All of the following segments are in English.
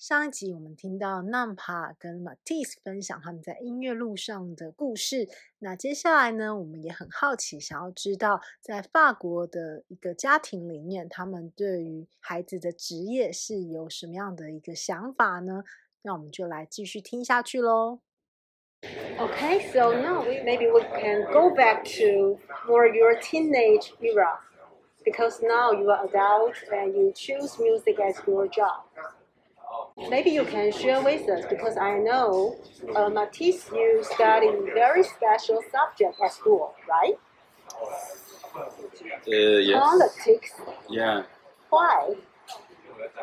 上一集我们听到 Nampa 跟 Matisse 分享他们在音乐路上的故事。那接下来呢，我们也很好奇，想要知道在法国的一个家庭里面，他们对于孩子的职业是有什么样的一个想法呢？那我们就来继续听下去喽。Okay, so now we, maybe we can go back to more your teenage era, because now you are adult and you choose music as your job. Maybe you can share with us because I know uh, Mathis, you study very special subject at school, right? Uh, yes. Politics. Yeah. Why?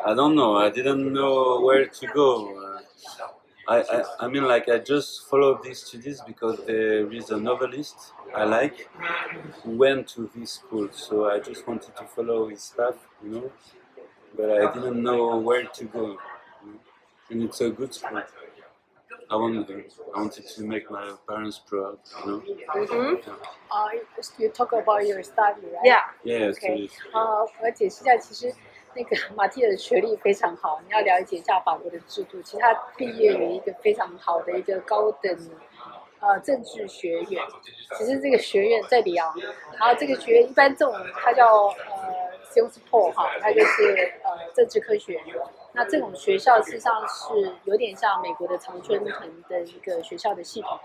I don't know. I didn't know where to go. Uh, I, I, I mean, like, I just followed these studies because there is a novelist I like who went to this school. So I just wanted to follow his path, you know. But I didn't know where to go. And it's a good school. I wanted, I wanted to make my parents proud, you know. Mm-hmm. Uh, you talk about your study, right? Yeah. Yeah, Okay. 啊、我解释一下，其实那个马蒂尔的学历非常好，你要了解一下法国的制度。其实他毕业于一个非常好的一个高等呃政治学院，其实这个学院在里昂，然后这个学院一般这种它叫呃 s i n s p o 哈，它就是呃政治科学。那这种学校事实上是有点像美国的常春藤的一个学校的系统，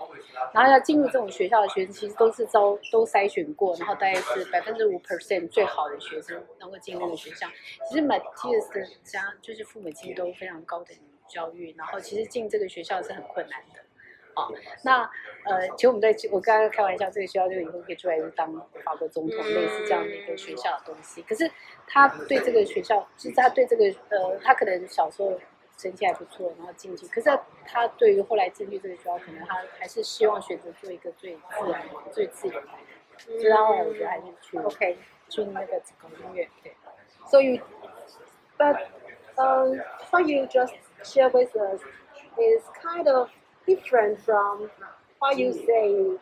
然后要进入这种学校的学生，其实都是招都筛选过，然后大概是百分之五 percent 最好的学生能够进那个学校。其实 Matthias 的家就是父母亲都非常高等教育，然后其实进这个学校是很困难的。啊，那呃，其实我们在我刚刚开玩笑，这个学校就以后可以出来就当法国总统，类似这样的一个学校的东西。可是他对这个学校，就是他对这个呃，他可能小时候成绩还不错，然后进去，可是他他对于后来进去这个学校，可能他还是希望选择做一个最自然、最自由的人。所以他后来我觉得还是去 Okay. 去那个搞音乐，对。So you, but um, what you just share with us is kind of different from what you say,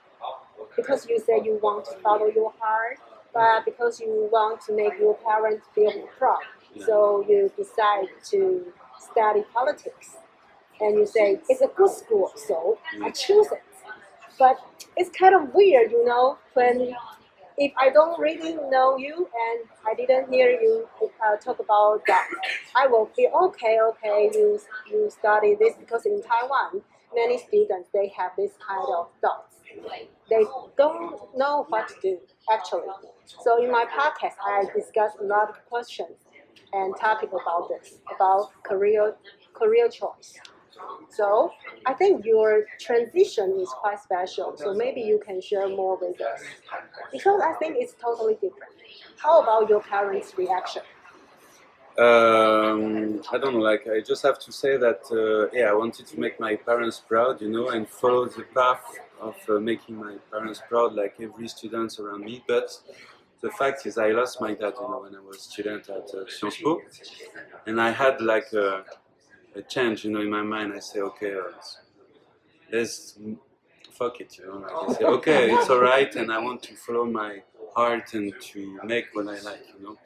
because you say you want to follow your heart, but because you want to make your parents feel proud, so you decide to study politics, and you say it's a good school, so I choose it. But it's kind of weird, you know, when if I don't really know you and I didn't hear you uh, talk about that, I will feel okay, okay, you you study this because in Taiwan, many students they have this kind of thoughts. They don't know what to do actually. So in my podcast, I discuss a lot of questions and topic about this about career career choice. So I think your transition is quite special. So maybe you can share more with us because I think it's totally different. How about your parents' reaction? Um, I don't know. Like I just have to say that uh, yeah, I wanted to make my parents proud, you know, and follow the path of uh, making my parents proud, like every student around me. But the fact is, I lost my dad, you know, when I was student at uh, Sciences Po, and I had like a, a change, you know, in my mind. I say, okay, uh, let's fuck it, you know. Like I say, okay, it's alright, and I want to follow my heart and to make what I like, you know.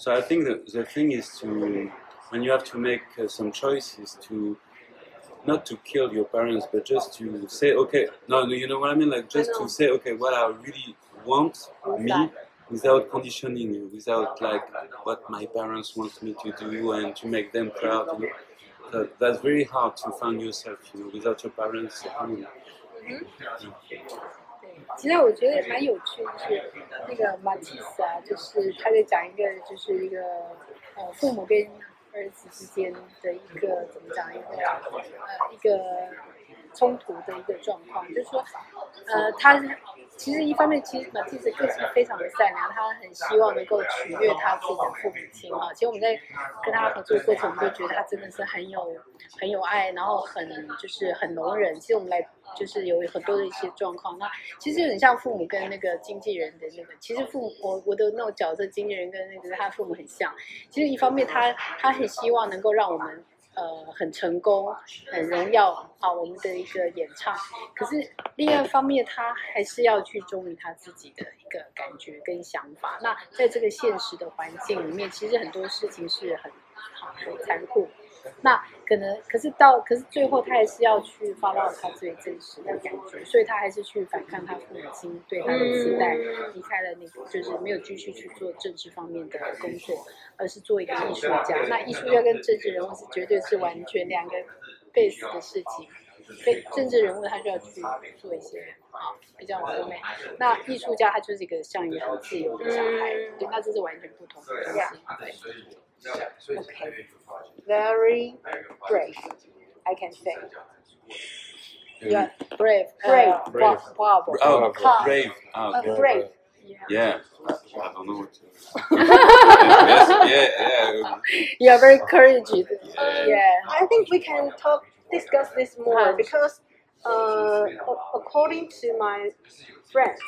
So I think that the thing is to, when you have to make uh, some choices, to not to kill your parents, but just to say, okay, no, no, you know what I mean? Like just to say, okay, what I really want, me, without conditioning you, without like what my parents want me to do and to make them proud. You know? that, that's very hard to find yourself, you know, without your parents. opinion. 对，其实我觉得也蛮有趣的是，那个马蒂斯啊，就是他在讲一个，就是一个呃父母跟儿子之间的一个怎么讲一个呃一个冲突的一个状况，就是说呃他其实一方面，其实马蒂斯个性非常的善良，他很希望能够取悦他自己的父母亲啊。其实我们在跟他合作过程，我们都觉得他真的是很有很有爱，然后很就是很容忍。其实我们来就是有很多的一些状况，那其实很像父母跟那个经纪人的那个，其实父母我我的那种角色，经纪人跟那个他父母很像。其实一方面他他很希望能够让我们呃很成功、很荣耀啊我们的一个演唱，可是另外一方面他还是要去忠于他自己的一个感觉跟想法。那在这个现实的环境里面，其实很多事情是很好很残酷。那可能，可是到，可是最后他还是要去 follow 他最真实的感觉，所以他还是去反抗他父母亲对他的期待，离开了那个，就是没有继续去做政治方面的工作，而是做一个艺术家。那艺术家跟政治人物是绝对是完全两个 base 的事情。非政治人物他就要去做一些啊比较完美，那艺术家他就是一个像一个很自由的小孩，对，那这是完全不同的东西。Okay, very brave, I can say. Yeah, brave, Brave. uh, Brave. wow, wow, Oh, Car. brave. Ah, Uh, brave. yeah. yeah. I don't know what to. yes, yeah, yeah. You are very courageous. Yeah. I think we can talk, discuss this more because, uh, a- according to my friends,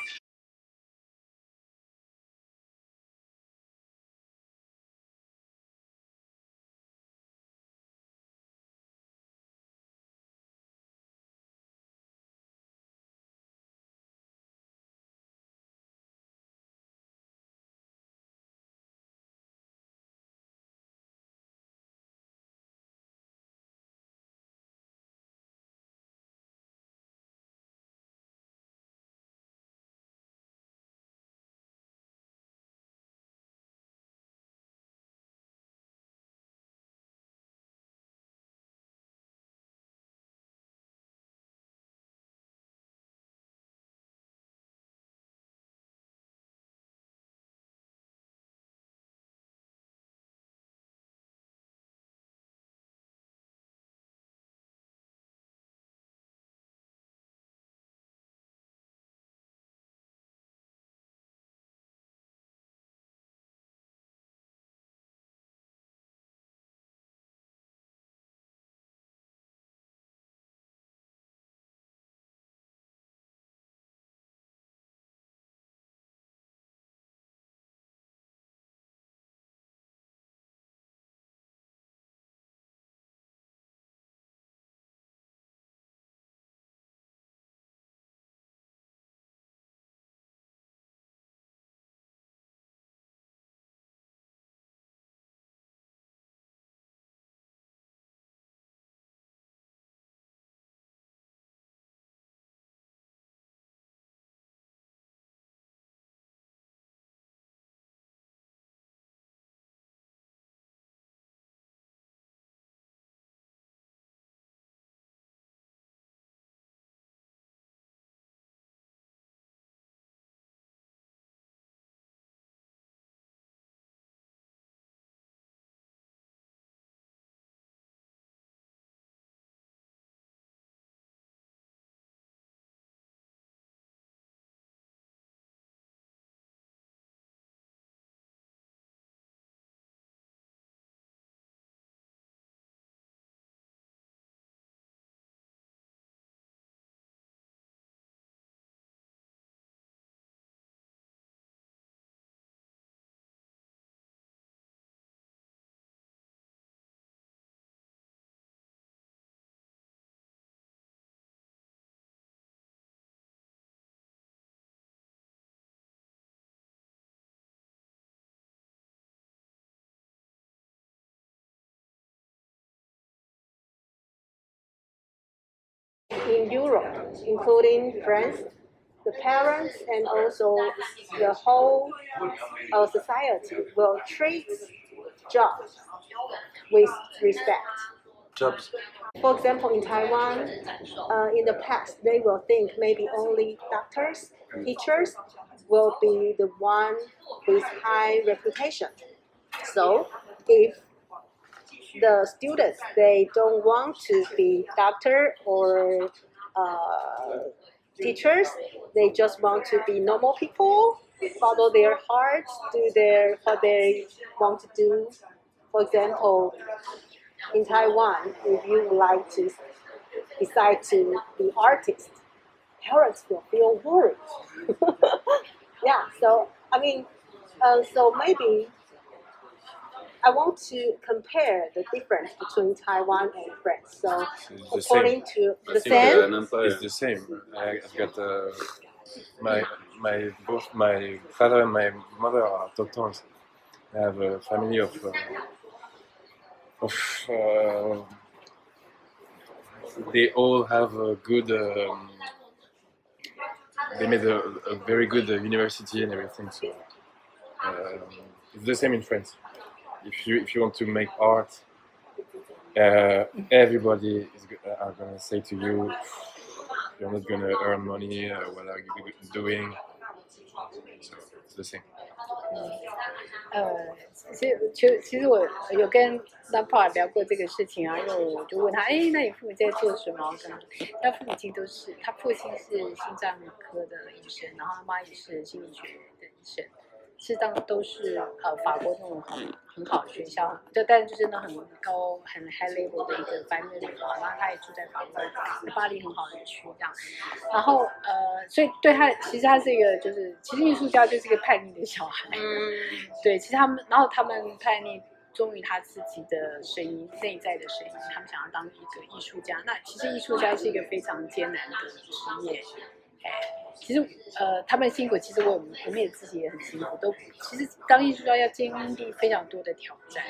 in Europe, including France, the parents and also the whole uh, society will treat jobs with respect. Jobs. For example, in Taiwan, uh, in the past, they will think maybe only doctors, teachers will be the one with high reputation. So, if the students they don't want to be doctor or uh, teachers, they just want to be normal people, follow their hearts, do their what they want to do. For example, in Taiwan, if you would like to decide to be artist, parents will feel worried. yeah, so I mean, uh, so maybe I want to compare the difference between Taiwan and France. So It's the same. according to the think, same. It's the same. I, I've got uh, my my both my father and my mother are doctors. I have a family of uh, Oof, uh, they all have a good. Um, they made a, a very good uh, university and everything. So um, it's the same in France. If you if you want to make art, uh, everybody is go- are gonna say to you, "You're not gonna earn money. What are you doing?" So it's the same. 呃，其实其实其实我有跟 Napa 聊过这个事情啊，因为我就问他，哎，那你父母在做什么？跟他父母亲都是，他父亲是心脏科的医生，然后他妈也是心理学的医生，是当都是呃法国那种很很好的学校，就但是就是那很高很 high level 的一个 family 啊，然后他也住在法国巴黎很好的区这样，然后呃，所以对他其实他是一个就是其实艺术家就是一个叛逆的小孩，嗯。对，其实他们，然后他们叛逆，忠于他自己的声音，内在的声音，他们想要当一个艺术家。那其实艺术家是一个非常艰难的职业，哎，其实呃，他们辛苦，其实我们我们也自己也很辛苦，都其实当艺术家要经历非常多的挑战。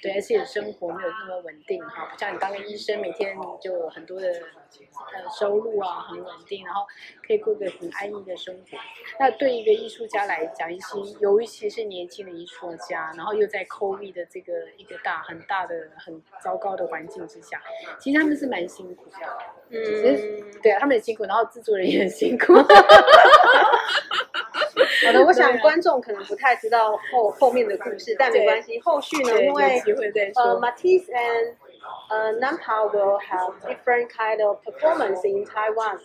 对，而且生活没有那么稳定哈，不像你当个医生，每天就有很多的呃收入啊，很稳定，然后可以过个很安逸的生活。那对一个艺术家来讲，一些尤其是年轻的艺术家，然后又在 COVID 的这个一个大很大的很糟糕的环境之下，其实他们是蛮辛苦的。嗯，对啊，他们很辛苦，然后制作人也很辛苦。好的，我想观众可能不太知道后后面的故事，但没关系，后续呢，因为呃，Mathis and 呃 will have different kind of performance in Taiwan,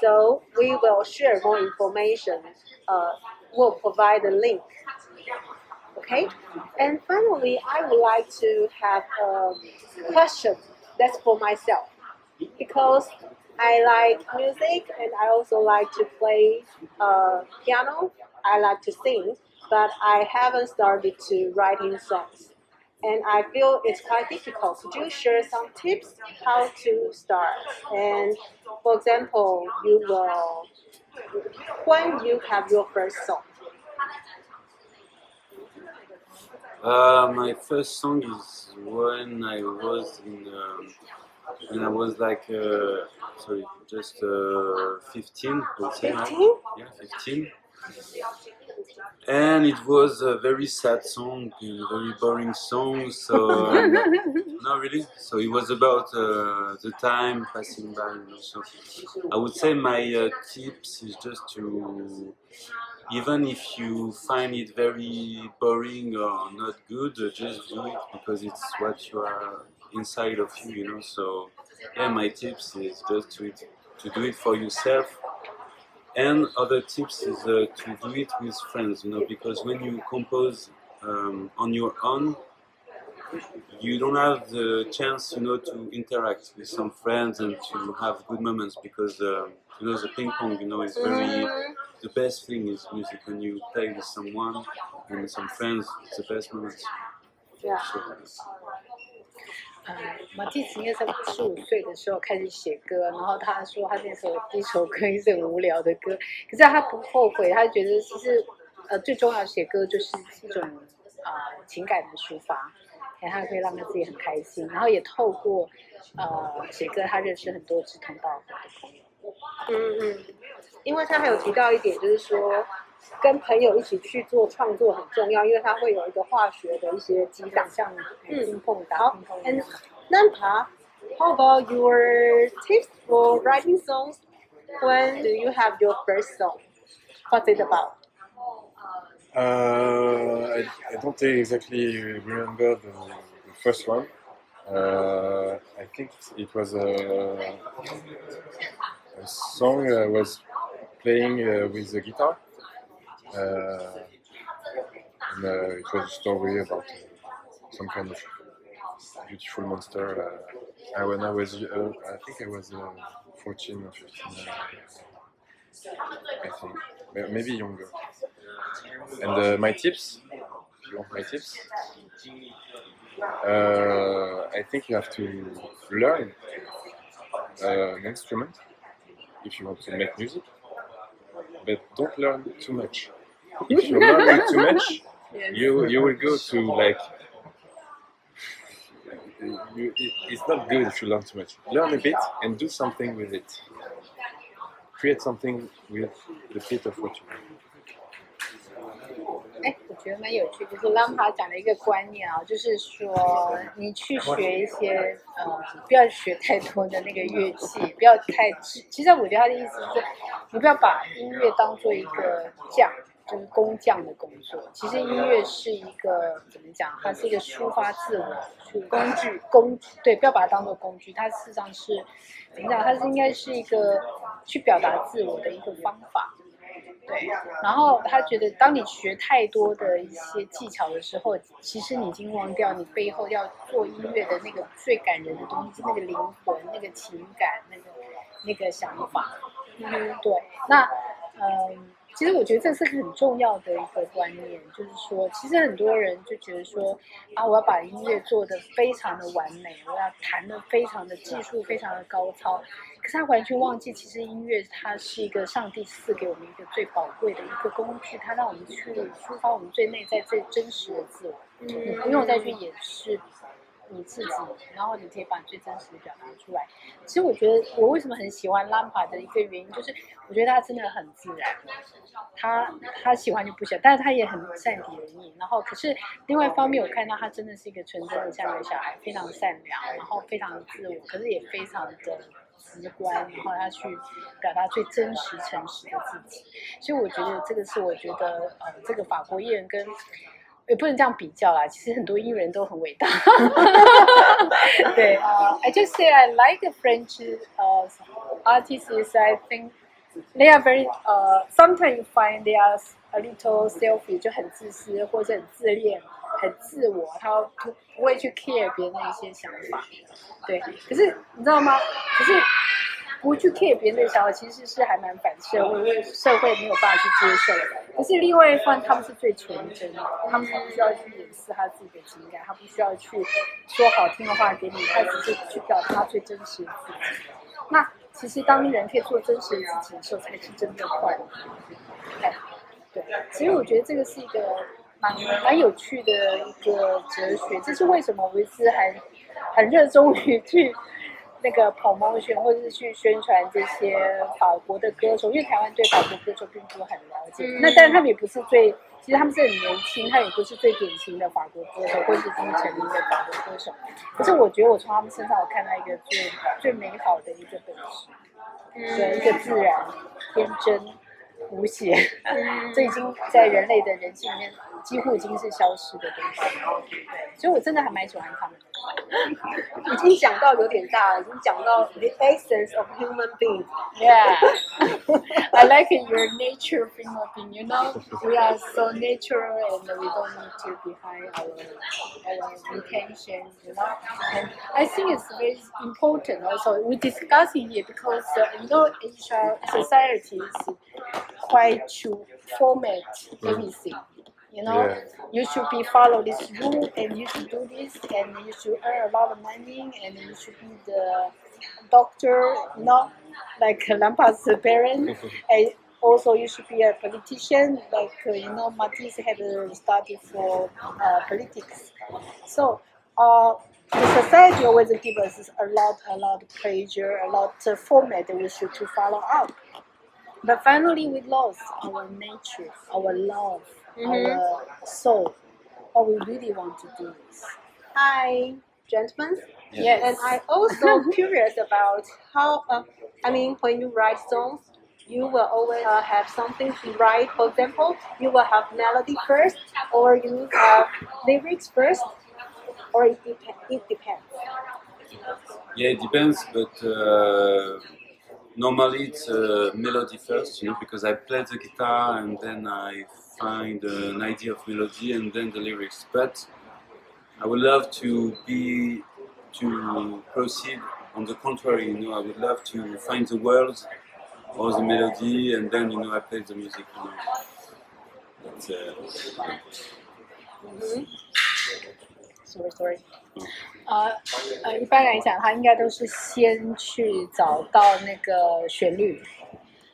so we will share more information. 呃，will uh, provide the link. Okay, and finally, I would like to have a question that's for myself. Because I like music and I also like to play uh, piano. I like to sing, but I haven't started to writing songs and I feel it's quite difficult. Could you share some tips how to start? And for example, you will when you have your first song. Uh, my first song is when I was in um, when I was like uh, sorry just uh, 15 I would say 15? yeah 15 and it was a very sad song a very boring song so um, not really so it was about uh, the time passing by you know, so I would say my uh, tips is just to even if you find it very boring or not good, uh, just do it because it's what you are inside of you, you know. So, yeah, my tips is just to it, to do it for yourself. And other tips is uh, to do it with friends, you know, because when you compose um, on your own, you don't have the chance, you know, to interact with some friends and to have good moments because, uh, you know, the ping pong, you know, is very the best thing is music. When you play with someone and with some friends it's the best moments. Yeah. so, 呃，马蒂斯应该在十五岁的时候开始写歌，然后他说他那首第一首歌也是很无聊的歌，可是他不后悔，他觉得其实呃最重要写歌就是一种呃情感的抒发，然后可以让他自己很开心，然后也透过呃写歌，他认识很多志同道合的朋友。嗯嗯，因为他还有提到一点，就是说跟朋友一起去做创作很重要，因为它会有一个化学的一些激荡。像嗯乒乓打，and。Nampa, how about your tips for writing songs? When do you have your first song? What's it about? Uh, I, I don't exactly remember the, the first one. Uh, I think it was a, a song I was playing uh, with the guitar. Uh, and uh, it was a story about uh, some kind of beautiful monster. Uh, I, when I was, uh, I think I was uh, 14 or 15. Uh, I think maybe younger. And my tips, if you want my tips, I think you have to learn an instrument if you want to make music, but don't learn too much If you learn too much, you you will go to like you, it, it's not good if you learn too much. Learn a bit and do something with it. Create something with the bit of what you learn. 哎，我觉得蛮有趣，就是拉姆帕讲了一个观念啊，就是说你去学一些呃，不要学太多的那个乐器，不要太。其实我觉得他的意思是，你不要把音乐当做一个匠， 就是工匠的工作。其实音乐是一个怎么讲？它是一个抒发自我去工具，工对，不要把它当做工具，它事实上是怎么讲？它是应该是一个去表达自我的一个方法。对，然后他觉得，当你学太多的一些技巧的时候，其实你已经忘掉你背后要做音乐的那个最感人的东西，那个灵魂、那个情感、那个那个想法。嗯，对。那，嗯，其实我觉得这是很重要的一个观念，就是说，其实很多人就觉得说，啊，我要把音乐做得非常的完美，我要弹得非常的技术非常的高超。可是他完全忘记，其实音乐它是一个上帝赐给我们一个最宝贵的一个工具，它让我们去抒发我们最内在最真实的自我。嗯，你不用再去掩饰你自己，然后你可以把最真实的表达出来。其实我觉得我为什么很喜欢拉法的一个原因，就是我觉得他真的很自然，他他喜欢就不喜欢，但是他也很善解人意。然后可是另外一方面，我看到他真的是一个纯真的像个小孩，非常善良，然后非常自我，可是也非常的。直观，然后他去表达最真实、诚实的自己，所以我觉得这个是我觉得呃，这个法国艺人跟也不能这样比较啦。其实很多艺人都很伟大。对啊，I just say I like French uh artists. I think they are very uh sometimes you find they are a little selfish，就很自私或者很自恋。很自我，他不不会去 care 别人的一些想法，对。可是你知道吗？可是不去 care 别人的想法，其实是还蛮反社会，为社会没有办法去接受的。可是另外一方，他们是最纯真的，他们不需要去掩饰他自己的情感，他不需要去说好听的话给你，他只是去表达他最真实的自己。那其实当人可以做真实的自己的时候，才是真的快乐。对，所以我觉得这个是一个。蛮蛮有趣的一个哲学，这是为什么我一直很很热衷于去那个跑猫选，或者是去宣传这些法国的歌手，因为台湾对法国歌手并不是很了解。那但是他们也不是最，其实他们是很年轻，他也不是最典型的法国歌手，或是已经成名的法国歌手。可是我觉得我从他们身上我看到一个最最美好的一个本质，对，一个自然、天真、无邪，这已经在人类的人性里面。几乎已经是消失的东西，对，所以我真的还蛮喜欢他们。已经讲到有点大了，已经讲到 the essence of human being。Yeah, I like your nature of human being. You know, we are so natural and we don't need to behind our our intention. You know, and I think it's very important. Also, we discussing it because uh, you know, Asia society is quite to format everything. You know, yeah. you should be follow this rule, and you should do this, and you should earn a lot of money, and you should be the doctor, not like Lampa's parent, and also you should be a politician, like uh, you know, Mathis had studied for uh, politics. So, uh, the society always gives us a lot, a lot of pressure, a lot of format that we should to follow up. But finally, we lost our nature, our love mm-hmm. our soul, what we really want to do is. Hi, gentlemen. Yes. And I also curious about how. Uh, I mean, when you write songs, you will always uh, have something to write. For example, you will have melody first, or you have lyrics first, or it, dep- it depends. Yeah, it depends, but uh, normally it's uh, melody first, you know, because I play the guitar and then I find an idea of melody and then the lyrics. But I would love to be to proceed on the contrary. You know, I would love to find the words or the melody, and then you know I play the music. You know, That's, uh, mm-hmm. Sorry, sorry. 呃呃，一般来讲，他应该都是先去找到那个旋律，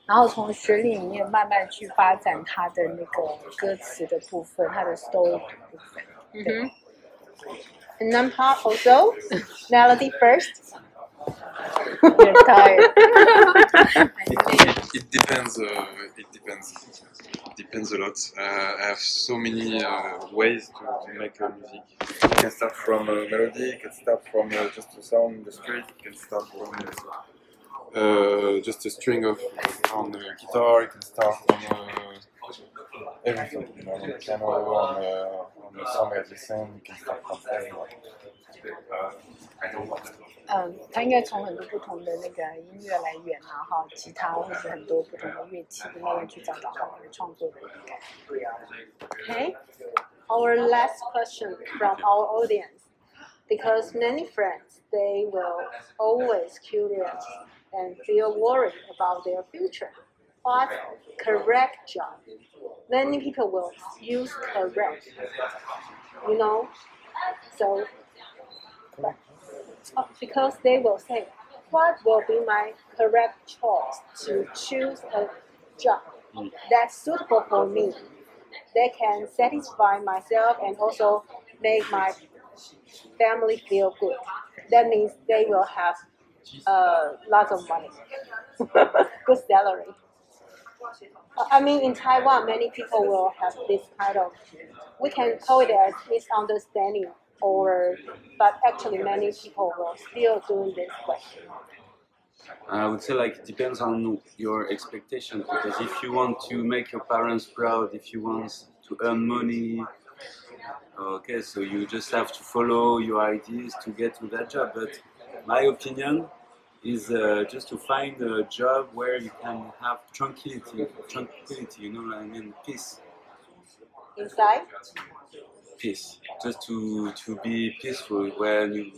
然后从旋律里面慢慢去发展它的那个歌词的部分，它的 story 部分。嗯哼。 And Nampa also. Melody first. You're tired. It, it depends. Uh, it depends. It depends a lot. Uh, I have so many uh, ways to, to make uh, music. It can start from a melody. It can start from uh, just a sound in the street. It can start from uh, just a string of on the guitar. It can start on uh, everything. You know, on the piano, on, uh, on the song I listen. It can start from everywhere. 嗯，他应该从很多不同的那个音乐来源啊，哈，吉他或者很多不同的乐器，慢慢去找到他们的创作的灵感。 Okay. Our last question from our audience. Because many friends, they will always curious and feel worried about their future. What correct job? Many people will use correct. You know? So but- uh, because they will say, what will be my correct choice to choose a job that's suitable for me? They can satisfy myself and also make my family feel good. That means they will have uh, lots of money, good salary. Uh, I mean, in Taiwan, many people will have this kind of, we can call it as misunderstanding, or, but actually, many people will still doing this question. I would say like it depends on your expectations because if you want to make your parents proud, if you want to earn money, okay, so you just have to follow your ideas to get to that job. But my opinion is uh, just to find a job where you can have tranquility, tranquility, you know what I mean, peace, Inside, peace, just to to be peaceful when you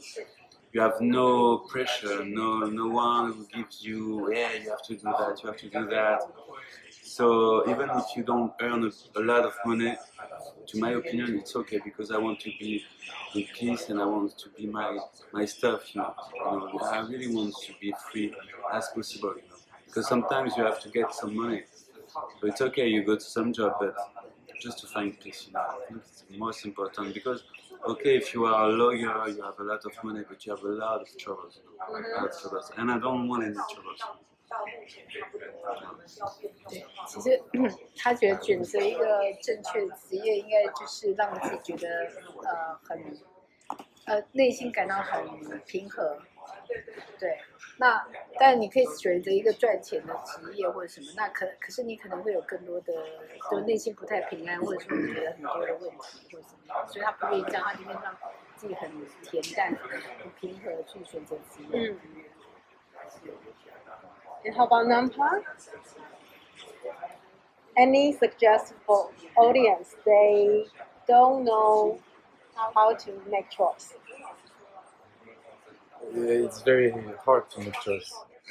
you have no pressure, no no one who gives you, yeah, you have to do that, you have to do that. So even if you don't earn a, a lot of money, to my opinion, it's okay because I want to be in peace and I want to be my my stuff. You know, you know I really want to be free as possible. You know, because sometimes you have to get some money, but it's okay. You go to some job, but just to find peace. You know, it's the most important because okay, if you are a lawyer, you have a lot of money, but you have a lot of troubles. You know, a lot of troubles, and I don't want any troubles. 对，其实他觉得选择一个正确的职业，应该就是让自己觉得呃很呃内心感到很平和。对，那但你可以选择一个赚钱的职业或者什么，那可可是你可能会有更多的就内心不太平安，或者说你觉得很多的问题或者什么样，所以他不愿意这样，他宁愿让自己很恬淡、很平和地去选择职业。嗯 And how about Nampa? Any suggestion for audience? They don't know how to make choice. Yeah, it's very hard to make choice.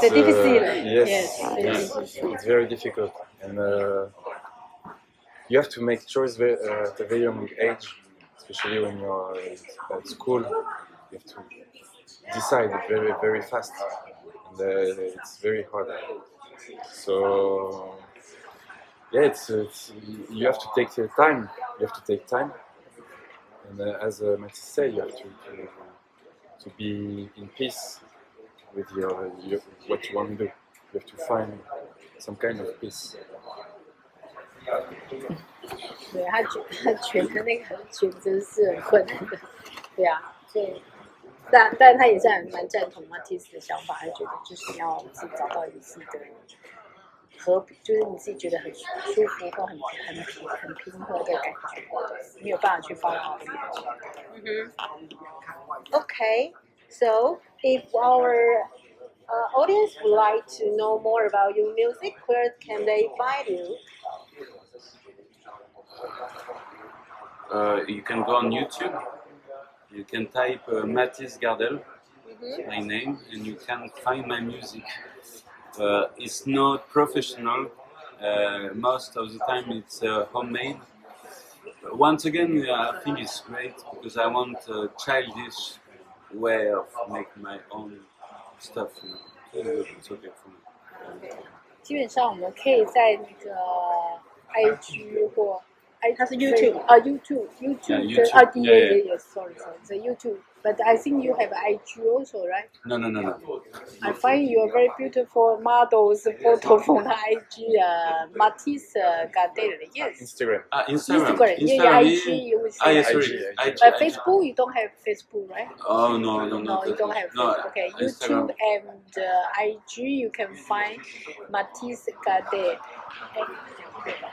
C'est It's, uh, difficile. yes, Yes, very yes, difficult. it's very difficult, and uh, you have to make choice ve- uh, at a very young age, especially when you're at school. You have to decide very, very fast, and uh, it's very hard. So yeah, it's, it's you have to take your time. You have to take time, and uh, as uh, Mathis said, you have to, to to be in peace with your, your what you want to do. You have to find some kind of peace. 对他觉他觉得那个选择是很困难的，对啊，所以 但但他也是很蛮赞同 Mathis 的想法，他觉得就是要自己找到你自己的和，就是你自己觉得很舒服或很很平很平和的感觉，没有办法去帮到别人。嗯哼。Okay, so if our uh, audience would like to know more about your music, where can they find you? Uh, you can go on YouTube You can type uh, Mathis Gardel, my name, and you can find my music. Uh, it's not professional. Uh, most of the time, it's uh, homemade. But once again, uh, I think it's great because I want a childish way of making my own stuff. You know. So It's okay for me. 基本上我们可以在那个 IG 或 I, YouTube. Uh, YouTube. YouTube. Yeah, YouTube. Uh, yeah, yeah, yeah, Sorry, sorry. The YouTube but I think you have IG also, right? No, no, no, no. I find your very beautiful models photo from IG, uh, Mathis uh, Gardel. Ah, yes. Instagram. Uh, Instagram. Instagram. Yeah, yeah, IG. You will see. IG, IG, But Facebook, you don't have Facebook, right? Oh no, no, no. No, you don't have. No, okay, YouTube and uh, IG, you can find Mathis Gardel.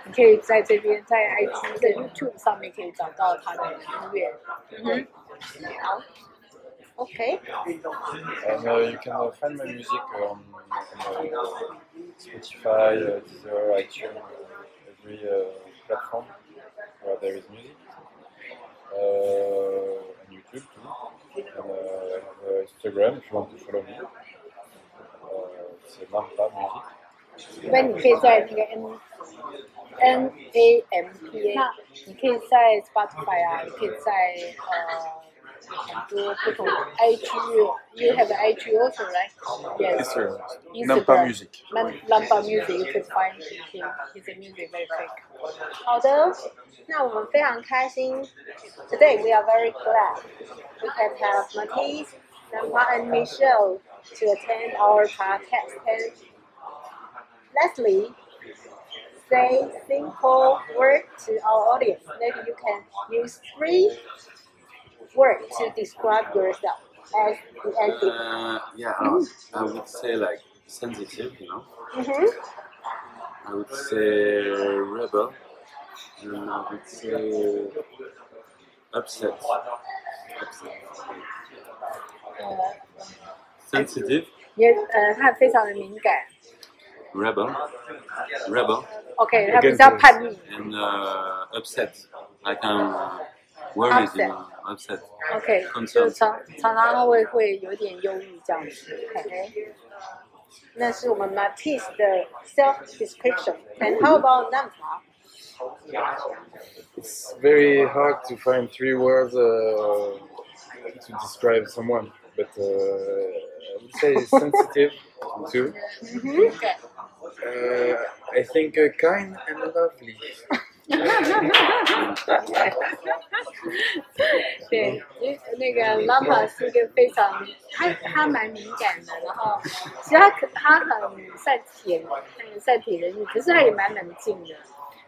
你可以在这边，在 IG 的 YouTube 上面可以找到他的音乐。嗯哼。好，OK， And uh, you can uh, find my music on, on uh, Spotify, uh, Deezer, iTunes, every uh, platform where there is music. Uh, and YouTube too. And uh, I have uh, Instagram if you want to follow me. Uh, it's Nampa Music. 那你可以在那个 N N A M P A，你可以在 Spotify 啊，你可以在呃 do people You have I G also, right? Yes. Israel. Nampa Music. Nampa Music, you can find him. a music very quick. 好的，那我们非常开心。Today we are very glad we can have Mathis, Nampa, and Michelle to attend our podcast. And lastly, say simple word to our audience. Maybe you can use three words to describe yourself as the ending. Uh, yeah, uh, I would say like sensitive, you know. Mm-hmm. I would say rebel, and I would say upset. upset. 呃， Sensitive, 也呃，他非常的敏感。 rebel, rebel, OK，他比较叛逆。 and uh, upset. Like I'm worried, you know, upset. OK，就常常常会会有点忧郁这样子。OK，那是我们 my piece 的 self description. And how about Nampa? It's very hard to find three words uh, to describe someone, but uh, I would say sensitive too. Mm -hmm. uh, I think uh, kind and lovely. 对，因为那个 Lama 是一个非常，他他蛮敏感的，然后其实他可他很善解，很善体人意，可是他也蛮冷静的。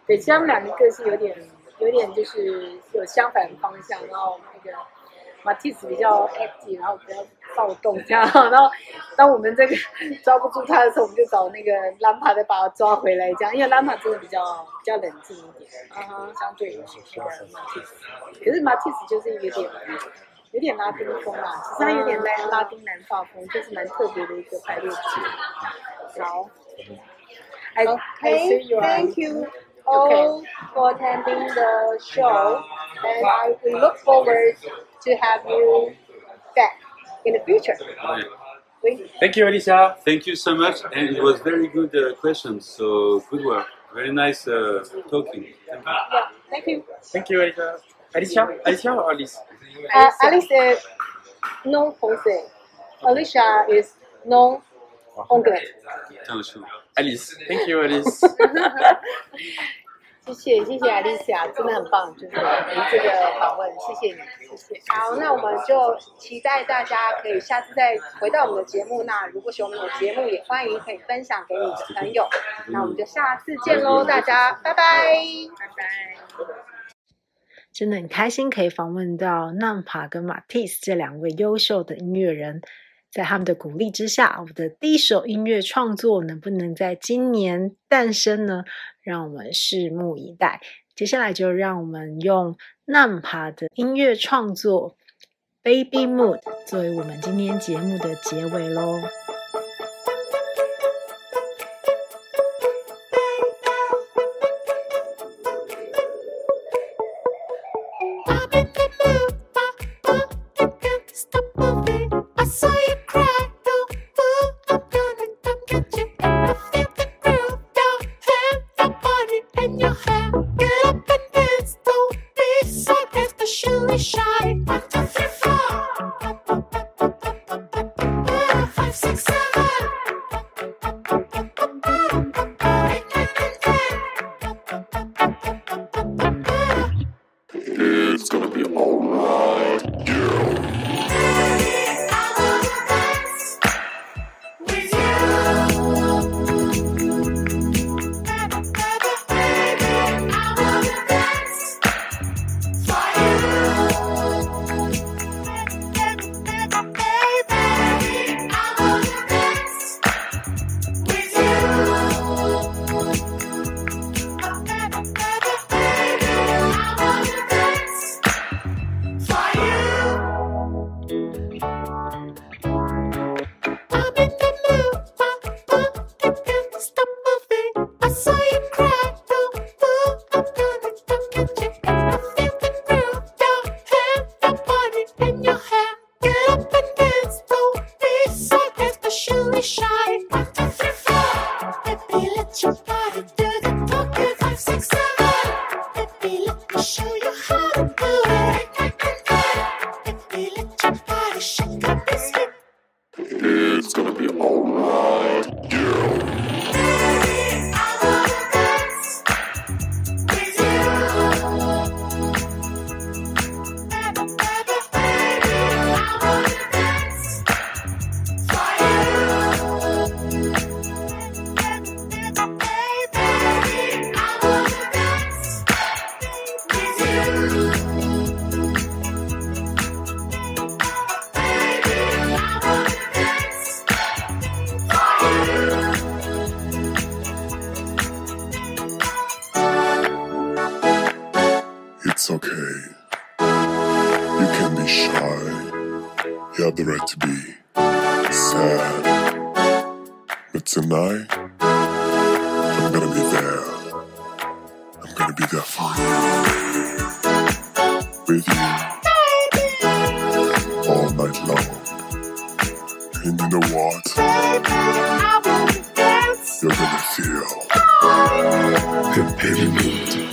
对，其实他们两个个性有点有点就是有相反方向，然后那个 Matisse 比较 active，然后比较暴动 这样，然后当我们这个 抓不住他的时候，我们就找那个兰帕再把他抓回来这样，因为兰帕真的比较比较冷静一点，啊、uh，huh, 相对于马可是马蒂斯就是有点有点拉丁风啊，其实他有点拉拉丁南发风，就是蛮特别的一个排列组。好，I ok I see you. Thank you. Okay. All for attending the show, and I will look forward to have you back. in the future. Thank you, Alicia. Thank you so much, and it was very good uh, questions. So good work. Very nice uh, talking. Thank you. Yeah, thank you. Thank you, Alicia. Alicia, Alicia or Alice? Uh, Alice is non français. Alicia is non anglais. Alice, thank you, Alice. 谢谢谢谢艾丽西亚，真的很棒，就是您这个访问，谢谢你，谢谢。好，那我们就期待大家可以下次再回到我们的节目。那如果喜欢我们的节目，也欢迎可以分享给你的朋友。那我们就下次见喽，大家拜拜。拜拜。真的很开心可以访问到 Nampa 跟 Matisse 这两位优秀的音乐人，在他们的鼓励之下，我的第一首音乐创作能不能在今年诞生呢？让我们拭目以待。接下来就让我们用 Nampa 的音乐创作《Baby Mood》作为我们今天节目的结尾喽。Feel heaviness